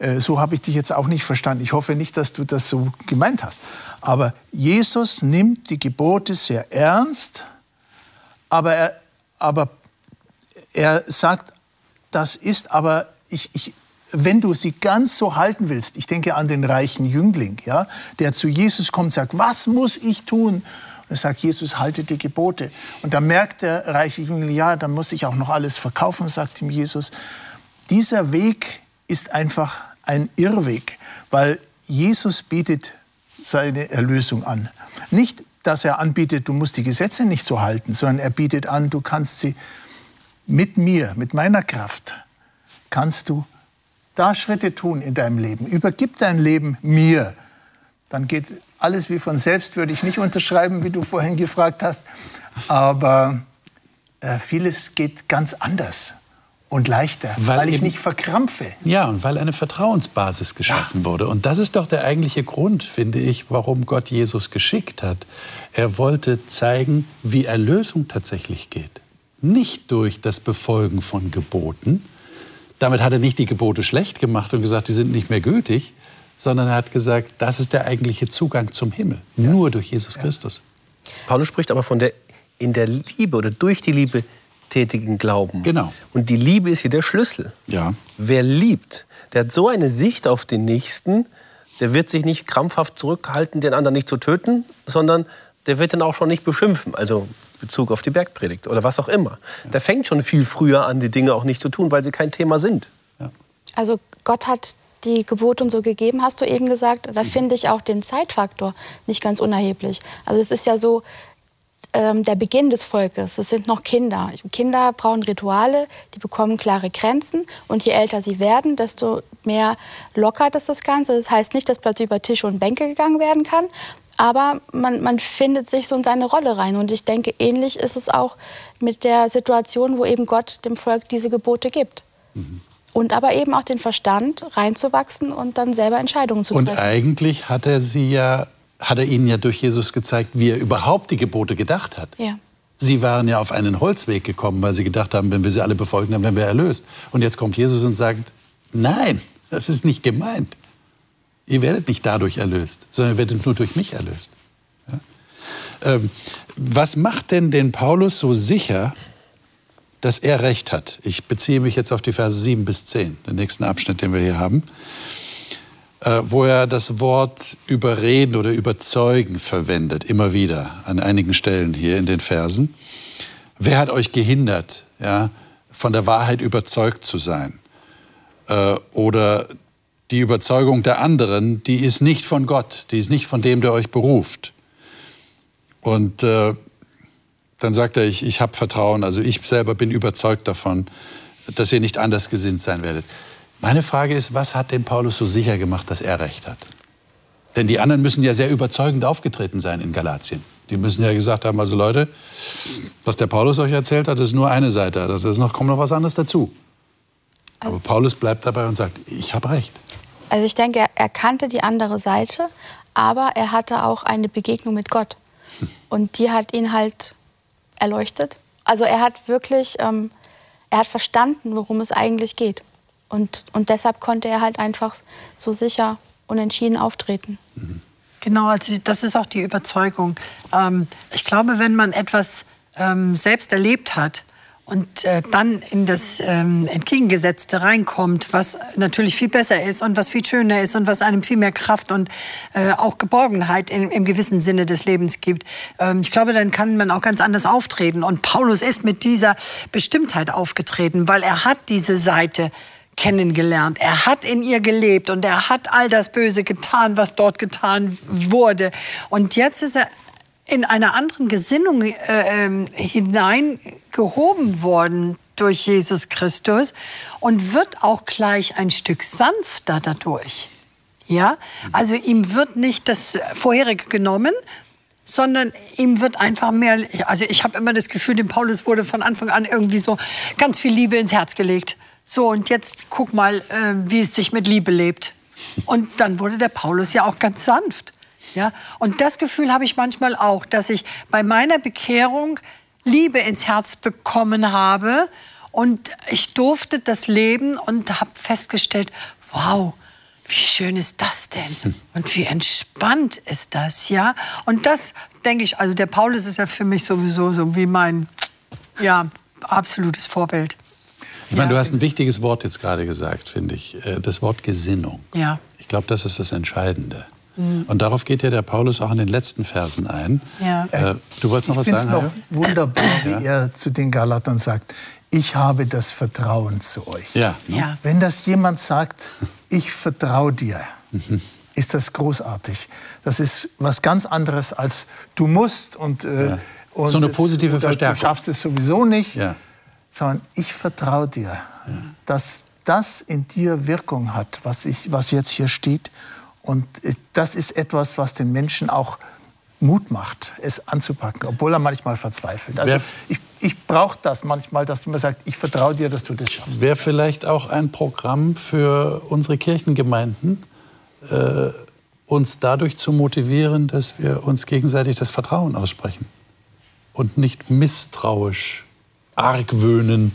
Äh, so habe ich dich jetzt auch nicht verstanden. Ich hoffe nicht, dass du das so gemeint hast. Aber Jesus nimmt die Gebote sehr ernst, aber er, aber er sagt, das ist aber, ich, ich, wenn du sie ganz so halten willst, ich denke an den reichen Jüngling, ja, der zu Jesus kommt und sagt, was muss ich tun? Er sagt Jesus, halte die Gebote. Und da merkt der reiche Jüngling, ja, dann muss ich auch noch alles verkaufen, sagt ihm Jesus. Dieser Weg ist einfach ein Irrweg, weil Jesus bietet seine Erlösung an. Nicht, dass er anbietet, du musst die Gesetze nicht so halten, sondern er bietet an, du kannst sie mit mir, mit meiner Kraft, kannst du da Schritte tun in deinem Leben. Übergib dein Leben mir. Dann geht alles wie von selbst würde ich nicht unterschreiben, wie du vorhin gefragt hast. Aber äh, vieles geht ganz anders und leichter, weil, weil ich eben, nicht verkrampfe. Ja, und weil eine Vertrauensbasis geschaffen ja. wurde. Und das ist doch der eigentliche Grund, finde ich, warum Gott Jesus geschickt hat. Er wollte zeigen, wie Erlösung tatsächlich geht. Nicht durch das Befolgen von Geboten. Damit hat er nicht die Gebote schlecht gemacht und gesagt, die sind nicht mehr gültig, sondern er hat gesagt, das ist der eigentliche Zugang zum Himmel, ja. nur durch Jesus ja. Christus. Paulus spricht aber von der in der Liebe oder durch die Liebe tätigen Glauben. Genau. Und die Liebe ist hier der Schlüssel. Ja. Wer liebt, der hat so eine Sicht auf den Nächsten, der wird sich nicht krampfhaft zurückhalten, den anderen nicht zu töten, sondern der wird dann auch schon nicht beschimpfen. Also Bezug auf die Bergpredigt oder was auch immer. Ja. Der fängt schon viel früher an, die Dinge auch nicht zu tun, weil sie kein Thema sind. Ja. Also Gott hat die Gebote und so gegeben, hast du eben gesagt. Da mhm. finde ich auch den Zeitfaktor nicht ganz unerheblich. Also es ist ja so, ähm, der Beginn des Volkes. Es sind noch Kinder. Kinder brauchen Rituale, die bekommen klare Grenzen. Und je älter sie werden, desto mehr lockert es das Ganze. Das heißt nicht, dass plötzlich über Tische und Bänke gegangen werden kann. Aber man, man findet sich so in seine Rolle rein. Und ich denke, ähnlich ist es auch mit der Situation, wo eben Gott dem Volk diese Gebote gibt. Mhm. Und aber eben auch den Verstand reinzuwachsen und dann selber Entscheidungen zu treffen. Und eigentlich hat er sie ja hat er ihnen ja durch Jesus gezeigt, wie er überhaupt die Gebote gedacht hat. Ja. Sie waren ja auf einen Holzweg gekommen, weil sie gedacht haben, wenn wir sie alle befolgen, dann werden wir erlöst. Und jetzt kommt Jesus und sagt, nein, das ist nicht gemeint. Ihr werdet nicht dadurch erlöst, sondern ihr werdet nur durch mich erlöst. Ja? Ähm, was macht denn den Paulus so sicher, dass er recht hat? Ich beziehe mich jetzt auf die Verse 7 bis 10, den nächsten Abschnitt, den wir hier haben. Äh, wo er das Wort überreden oder überzeugen verwendet, immer wieder an einigen Stellen hier in den Versen. Wer hat euch gehindert, ja, von der Wahrheit überzeugt zu sein? Äh, oder die Überzeugung der anderen, die ist nicht von Gott, die ist nicht von dem, der euch beruft. Und äh, dann sagt er, ich, ich habe Vertrauen, also ich selber bin überzeugt davon, dass ihr nicht anders gesinnt sein werdet. Meine Frage ist, was hat den Paulus so sicher gemacht, dass er recht hat? Denn die anderen müssen ja sehr überzeugend aufgetreten sein in Galatien. Die müssen ja gesagt haben, also Leute, was der Paulus euch erzählt hat, ist nur eine Seite. Ist noch, kommt noch was anderes dazu. Aber also, Paulus bleibt dabei und sagt, ich habe recht. Also ich denke, er kannte die andere Seite, aber er hatte auch eine Begegnung mit Gott. Und die hat ihn halt erleuchtet. Also er hat wirklich, ähm, er hat verstanden, worum es eigentlich geht. Und, und deshalb konnte er halt einfach so sicher und entschieden auftreten. Genau, also das ist auch die Überzeugung. Ähm, ich glaube, wenn man etwas ähm, selbst erlebt hat, und äh, dann in das ähm, Entgegengesetzte reinkommt, was natürlich viel besser ist und was viel schöner ist und was einem viel mehr Kraft und äh, auch Geborgenheit in, im gewissen Sinne des Lebens gibt. Ähm, ich glaube, dann kann man auch ganz anders auftreten. Und Paulus ist mit dieser Bestimmtheit aufgetreten, weil er hat diese Seite kennengelernt. Er hat in ihr gelebt und er hat all das Böse getan, was dort getan wurde. Und jetzt ist er in einer anderen Gesinnung äh, äh, hineingehoben worden durch Jesus Christus und wird auch gleich ein Stück sanfter dadurch. Ja, also ihm wird nicht das vorherige genommen, sondern ihm wird einfach mehr, also ich habe immer das Gefühl, dem Paulus wurde von Anfang an irgendwie so ganz viel Liebe ins Herz gelegt. So, und jetzt guck mal, äh, wie es sich mit Liebe lebt. Und dann wurde der Paulus ja auch ganz sanft. Ja? Und das Gefühl habe ich manchmal auch, dass ich bei meiner Bekehrung Liebe ins Herz bekommen habe. Und ich durfte das leben und habe festgestellt, wow, wie schön ist das denn? Hm. Und wie entspannt ist das, ja? Und das denke ich, also der Paulus ist ja für mich sowieso so wie mein, ja, absolutes Vorbild. Ich meine, du hast ein wichtiges Wort jetzt gerade gesagt, finde ich. Äh, das Wort Gesinnung. Ja. Ich glaube, das ist das Entscheidende. Mhm. Und darauf geht ja der Paulus auch in den letzten Versen ein. Ja. Äh, du wolltest noch was ich sagen? Ich finde es noch wunderbar, wie er zu den Galatern sagt, ich habe das Vertrauen zu euch. Ja. ja. Wenn das jemand sagt, ich vertraue dir, mhm. ist das großartig. Das ist was ganz anderes als du musst und, äh, ja. und so eine positive es, Verstärkung. Du schaffst es sowieso nicht. Ja sondern ich vertraue dir, ja. dass das in dir Wirkung hat, was, ich, was jetzt hier steht. Und äh, das ist etwas, was den Menschen auch Mut macht, es anzupacken, obwohl er manchmal verzweifelt. Also ich, ich brauche das manchmal, dass du mir sagst, ich vertraue dir, dass du das schaffst. Wäre vielleicht auch ein Programm für unsere Kirchengemeinden, äh, uns dadurch zu motivieren, dass wir uns gegenseitig das Vertrauen aussprechen und nicht misstrauisch argwöhnen,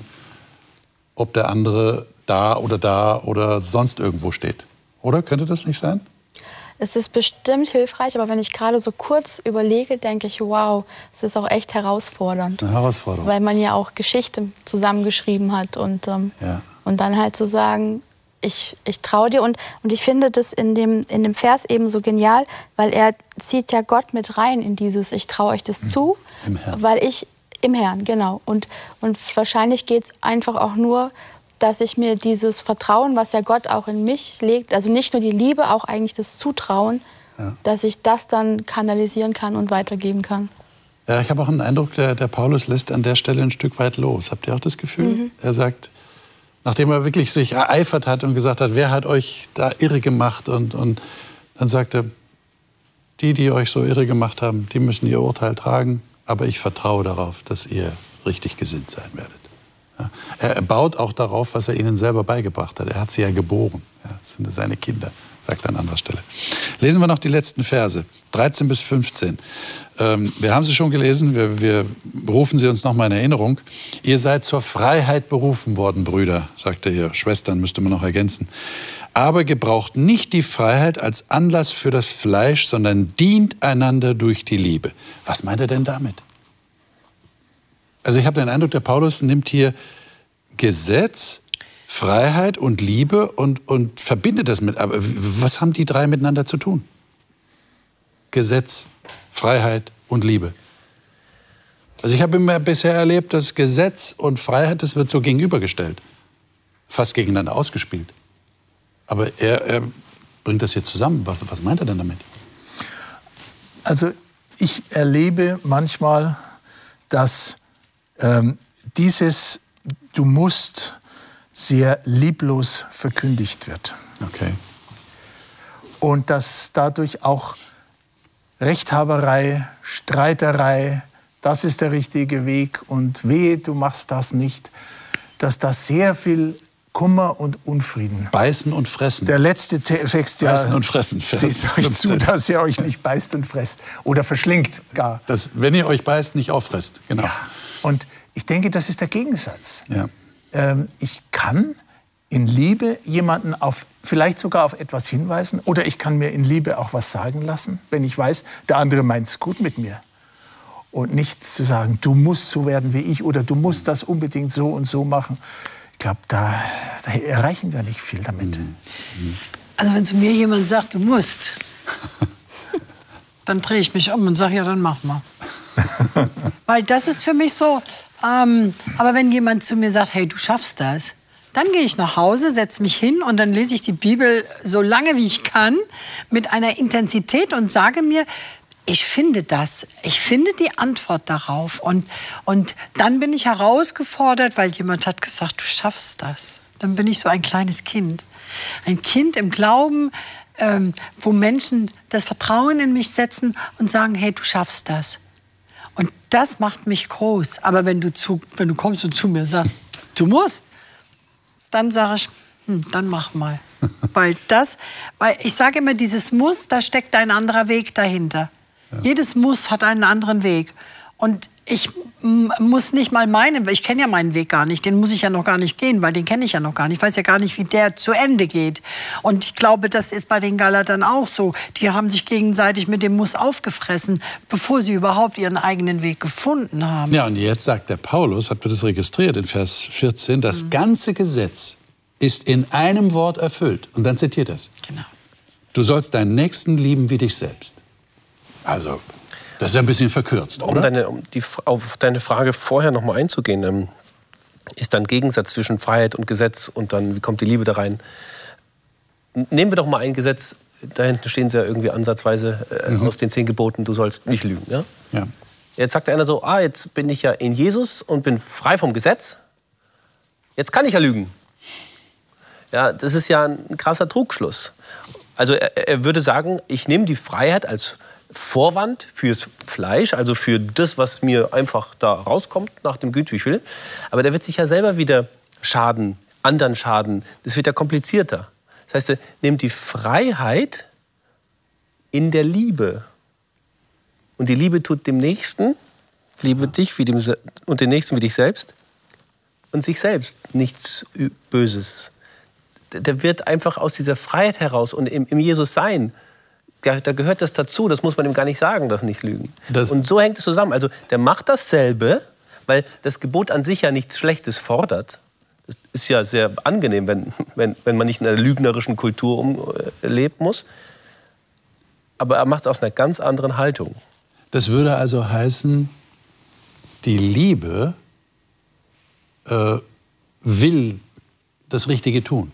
ob der andere da oder da oder sonst irgendwo steht. Oder könnte das nicht sein? Es ist bestimmt hilfreich, aber wenn ich gerade so kurz überlege, denke ich, wow, es ist auch echt herausfordernd. Eine Herausforderung. Weil man ja auch Geschichte zusammengeschrieben hat und, ähm, ja. und dann halt zu so sagen, ich, ich traue dir. Und, und ich finde das in dem, in dem Vers eben so genial, weil er zieht ja Gott mit rein in dieses, ich traue euch das zu, weil ich im Herrn, genau. Und, und wahrscheinlich geht es einfach auch nur, dass ich mir dieses Vertrauen, was ja Gott auch in mich legt, also nicht nur die Liebe, auch eigentlich das Zutrauen, ja. dass ich das dann kanalisieren kann und weitergeben kann. Ja, ich habe auch einen Eindruck, der, der Paulus lässt an der Stelle ein Stück weit los. Habt ihr auch das Gefühl? Mhm. Er sagt, nachdem er wirklich sich ereifert hat und gesagt hat, wer hat euch da irre gemacht? Und, und dann sagt er, die, die euch so irre gemacht haben, die müssen ihr Urteil tragen, aber ich vertraue darauf, dass ihr richtig gesinnt sein werdet. Ja. Er baut auch darauf, was er ihnen selber beigebracht hat. Er hat sie ja geboren. Ja, das sind seine Kinder, sagt er an anderer Stelle. Lesen wir noch die letzten Verse, 13 bis 15. Ähm, wir haben sie schon gelesen, wir, wir rufen sie uns noch mal in Erinnerung. Ihr seid zur Freiheit berufen worden, Brüder, sagt er hier. Schwestern müsste man noch ergänzen. Aber gebraucht nicht die Freiheit als Anlass für das Fleisch, sondern dient einander durch die Liebe. Was meint er denn damit? Also ich habe den Eindruck, der Paulus nimmt hier Gesetz, Freiheit und Liebe und, und verbindet das mit. Aber was haben die drei miteinander zu tun? Gesetz, Freiheit und Liebe. Also ich habe immer bisher erlebt, dass Gesetz und Freiheit, das wird so gegenübergestellt, fast gegeneinander ausgespielt. Aber er, er bringt das hier zusammen. Was, was meint er denn damit? Also ich erlebe manchmal, dass ähm, dieses Du musst sehr lieblos verkündigt wird. Okay. Und dass dadurch auch Rechthaberei, Streiterei, das ist der richtige Weg und wehe, du machst das nicht, dass das sehr viel Kummer und Unfrieden. Beißen und fressen. Der letzte Text, ja, Beißen und fressen. Seht euch zu, 15. dass ihr euch nicht beißt und fresst oder verschlingt gar. Das, wenn ihr euch beißt, nicht auffresst. Genau. Ja. Und ich denke, das ist der Gegensatz. Ja. Ähm, ich kann in Liebe jemanden auf, vielleicht sogar auf etwas hinweisen oder ich kann mir in Liebe auch was sagen lassen, wenn ich weiß, der andere meint es gut mit mir. Und nicht zu sagen, du musst so werden wie ich oder du musst das unbedingt so und so machen. Ich glaube, da, da erreichen wir nicht viel damit. Also wenn zu mir jemand sagt, du musst, dann drehe ich mich um und sage, ja, dann mach mal. Weil das ist für mich so, ähm, aber wenn jemand zu mir sagt, hey, du schaffst das, dann gehe ich nach Hause, setze mich hin und dann lese ich die Bibel so lange wie ich kann mit einer Intensität und sage mir, ich finde das, ich finde die Antwort darauf und, und dann bin ich herausgefordert, weil jemand hat gesagt, du schaffst das. Dann bin ich so ein kleines Kind. Ein Kind im Glauben, ähm, wo Menschen das Vertrauen in mich setzen und sagen, hey, du schaffst das. Und das macht mich groß. Aber wenn du, zu, wenn du kommst und zu mir sagst, du musst, dann sage ich, hm, dann mach mal. weil das, weil ich sage immer, dieses Muss, da steckt ein anderer Weg dahinter. Jedes Muss hat einen anderen Weg. Und ich muss nicht mal meinen, ich kenne ja meinen Weg gar nicht, den muss ich ja noch gar nicht gehen, weil den kenne ich ja noch gar nicht. Ich weiß ja gar nicht, wie der zu Ende geht. Und ich glaube, das ist bei den Galatern auch so. Die haben sich gegenseitig mit dem Muss aufgefressen, bevor sie überhaupt ihren eigenen Weg gefunden haben. Ja, und jetzt sagt der Paulus, habt ihr das registriert in Vers 14, das ganze Gesetz ist in einem Wort erfüllt. Und dann zitiert er es. Genau. Du sollst deinen Nächsten lieben wie dich selbst. Also, das ist ja ein bisschen verkürzt, Um, oder? deine, um die, auf deine Frage vorher noch mal einzugehen, ähm, ist dann Gegensatz zwischen Freiheit und Gesetz und dann, wie kommt die Liebe da rein? Nehmen wir doch mal ein Gesetz, da hinten stehen sie ja irgendwie ansatzweise äh, aus den zehn Geboten, du sollst nicht lügen. Ja? ja. Jetzt sagt einer so, ah, jetzt bin ich ja in Jesus und bin frei vom Gesetz. Jetzt kann ich ja lügen. Ja, das ist ja ein krasser Trugschluss. Also er, er würde sagen, ich nehme die Freiheit als Vorwand fürs Fleisch, also für das, was mir einfach da rauskommt nach dem Güte, wie ich will. Aber der wird sich ja selber wieder schaden, anderen schaden. Das wird ja komplizierter. Das heißt, er nimmt die Freiheit in der Liebe. Und die Liebe tut dem Nächsten, liebe dich wie dem, und den Nächsten wie dich selbst und sich selbst nichts Böses. Der- Der wird einfach aus dieser Freiheit heraus und im, im Jesus sein, da, gehört das dazu, das muss man ihm gar nicht sagen, das nicht lügen. Das- und so hängt es zusammen. Also der macht dasselbe, weil das Gebot an sich ja nichts Schlechtes fordert. Das ist ja sehr angenehm, wenn, wenn, wenn man nicht in einer lügnerischen Kultur um, äh, leben muss. Aber er macht es aus einer ganz anderen Haltung. Das würde also heißen, die Liebe äh, will das Richtige tun.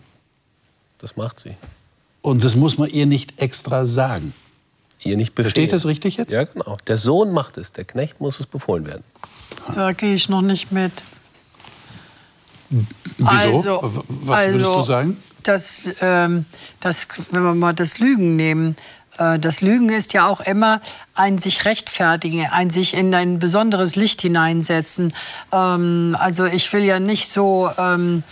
Das macht sie. Und das muss man ihr nicht extra sagen. ihr nicht befehlen. Versteht das richtig jetzt? Ja, genau. Der Sohn macht es, der Knecht muss es befohlen werden. Da gehe ich noch nicht mit. Wieso? Also, Was würdest also, du sagen? Das, ähm, das, wenn wir mal das Lügen nehmen, äh, das Lügen ist ja auch immer ein sich rechtfertigen, ein sich in ein besonderes Licht hineinsetzen. Ähm, also ich will ja nicht so ähm,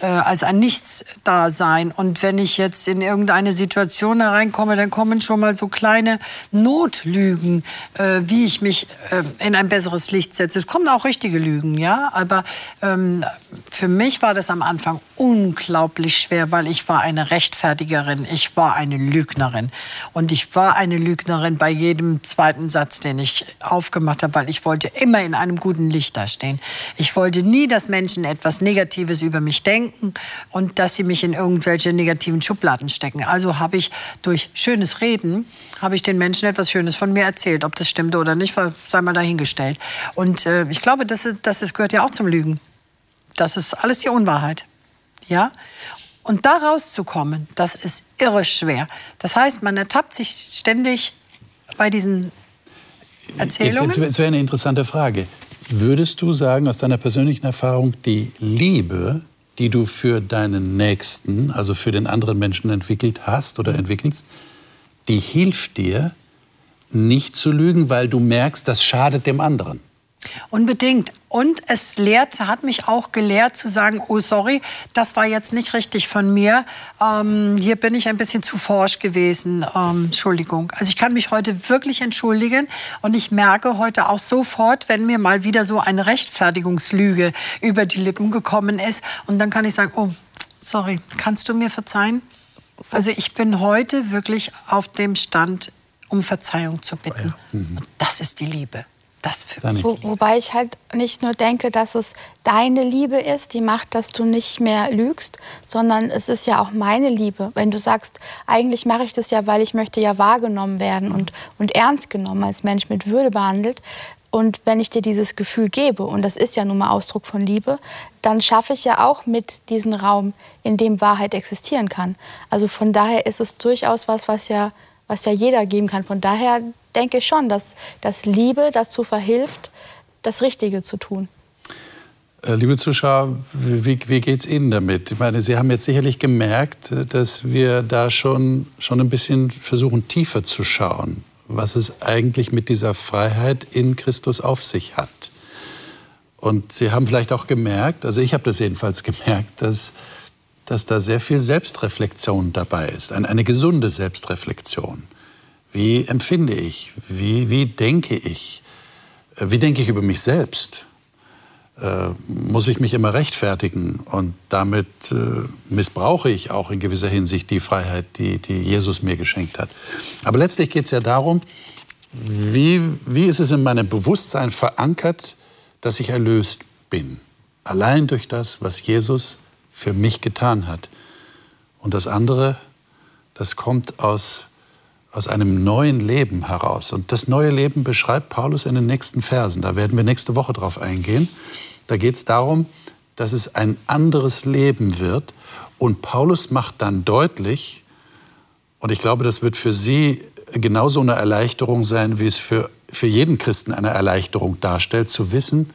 äh, als ein Nichts da sein. Und wenn ich jetzt in irgendeine Situation da reinkomme, dann kommen schon mal so kleine Notlügen, äh, wie ich mich äh, in ein besseres Licht setze. Es kommen auch richtige Lügen, ja. Aber ähm, für mich war das am Anfang unglaublich schwer, weil ich war eine Rechtfertigerin, ich war eine Lügnerin. Und ich war eine Lügnerin bei jedem zweiten Satz, den ich aufgemacht habe, weil ich wollte immer in einem guten Licht da stehen. Ich wollte nie, dass Menschen etwas Negatives über mich denken und dass sie mich in irgendwelche negativen Schubladen stecken. Also habe ich durch schönes Reden, habe ich den Menschen etwas Schönes von mir erzählt. Ob das stimmte oder nicht, war- sei mal dahingestellt. Und äh, ich glaube, das, ist, das ist, gehört ja auch zum Lügen. Das ist alles die Unwahrheit. Ja? Und da rauszukommen, das ist irre schwer. Das heißt, man ertappt sich ständig bei diesen Jetzt, Erzählungen. jetzt, jetzt wäre eine interessante Frage. Würdest du sagen, aus deiner persönlichen Erfahrung, die Liebe, die du für deinen Nächsten, also für den anderen Menschen entwickelt hast oder entwickelst, die hilft dir, nicht zu lügen, weil du merkst, das schadet dem anderen? Unbedingt. Und es lehrte, hat mich auch gelehrt zu sagen, oh sorry, das war jetzt nicht richtig von mir. Ähm, hier bin ich ein bisschen zu forsch gewesen. Ähm, Entschuldigung. Also ich kann mich heute wirklich entschuldigen und ich merke heute auch sofort, wenn mir mal wieder so eine Rechtfertigungslüge über die Lippen gekommen ist. Und dann kann ich sagen, oh, sorry, kannst du mir verzeihen? Also ich bin heute wirklich auf dem Stand, um Verzeihung zu bitten. Und das ist die Liebe. Das. Wo, wobei ich halt nicht nur denke, dass es deine Liebe ist, die macht, dass du nicht mehr lügst, sondern es ist ja auch meine Liebe. Wenn du sagst, eigentlich mache ich das ja, weil ich möchte ja wahrgenommen werden und, und ernst genommen als Mensch mit Würde behandelt. Und wenn ich dir dieses Gefühl gebe, und das ist ja nun mal Ausdruck von Liebe, dann schaffe ich ja auch mit diesen Raum, in dem Wahrheit existieren kann. Also von daher ist es durchaus was, was ja, was ja jeder geben kann. Von daher denke ich schon, dass, dass Liebe dazu verhilft, das Richtige zu tun. Äh, Liebe Zuschauer, wie, wie geht es Ihnen damit? Ich meine, Sie haben jetzt sicherlich gemerkt, äh, dass wir da schon, schon ein bisschen versuchen, tiefer zu schauen, was es eigentlich mit dieser Freiheit in Christus auf sich hat. Und Sie haben vielleicht auch gemerkt, also ich habe das jedenfalls gemerkt, dass, dass da sehr viel Selbstreflexion dabei ist, eine, eine gesunde Selbstreflexion. Wie empfinde ich? Wie, wie denke ich? Wie denke ich über mich selbst? äh, muss ich mich immer rechtfertigen und damit äh, missbrauche ich auch in gewisser Hinsicht die Freiheit, die, die Jesus mir geschenkt hat. Aber letztlich geht es ja darum, wie, wie ist es in meinem Bewusstsein verankert, dass ich erlöst bin. Allein durch das, was Jesus für mich getan hat. Und das andere, das kommt aus, aus einem neuen Leben heraus. Und das neue Leben beschreibt Paulus in den nächsten Versen. Da werden wir nächste Woche drauf eingehen. Da geht es darum, dass es ein anderes Leben wird. Und Paulus macht dann deutlich, und ich glaube, das wird für Sie genauso eine Erleichterung sein, wie es für, für jeden Christen eine Erleichterung darstellt, zu wissen,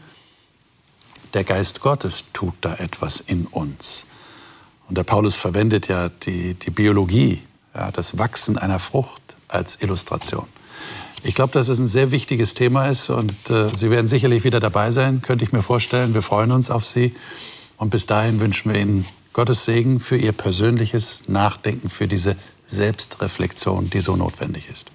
der Geist Gottes tut da etwas in uns. Und der Paulus verwendet ja die, die Biologie, ja, das Wachsen einer Frucht als Illustration. Ich glaube, dass es ein sehr wichtiges Thema ist und äh, Sie werden sicherlich wieder dabei sein, könnte ich mir vorstellen. Wir freuen uns auf Sie und bis dahin wünschen wir Ihnen Gottes Segen für Ihr persönliches Nachdenken, für diese Selbstreflexion, die so notwendig ist.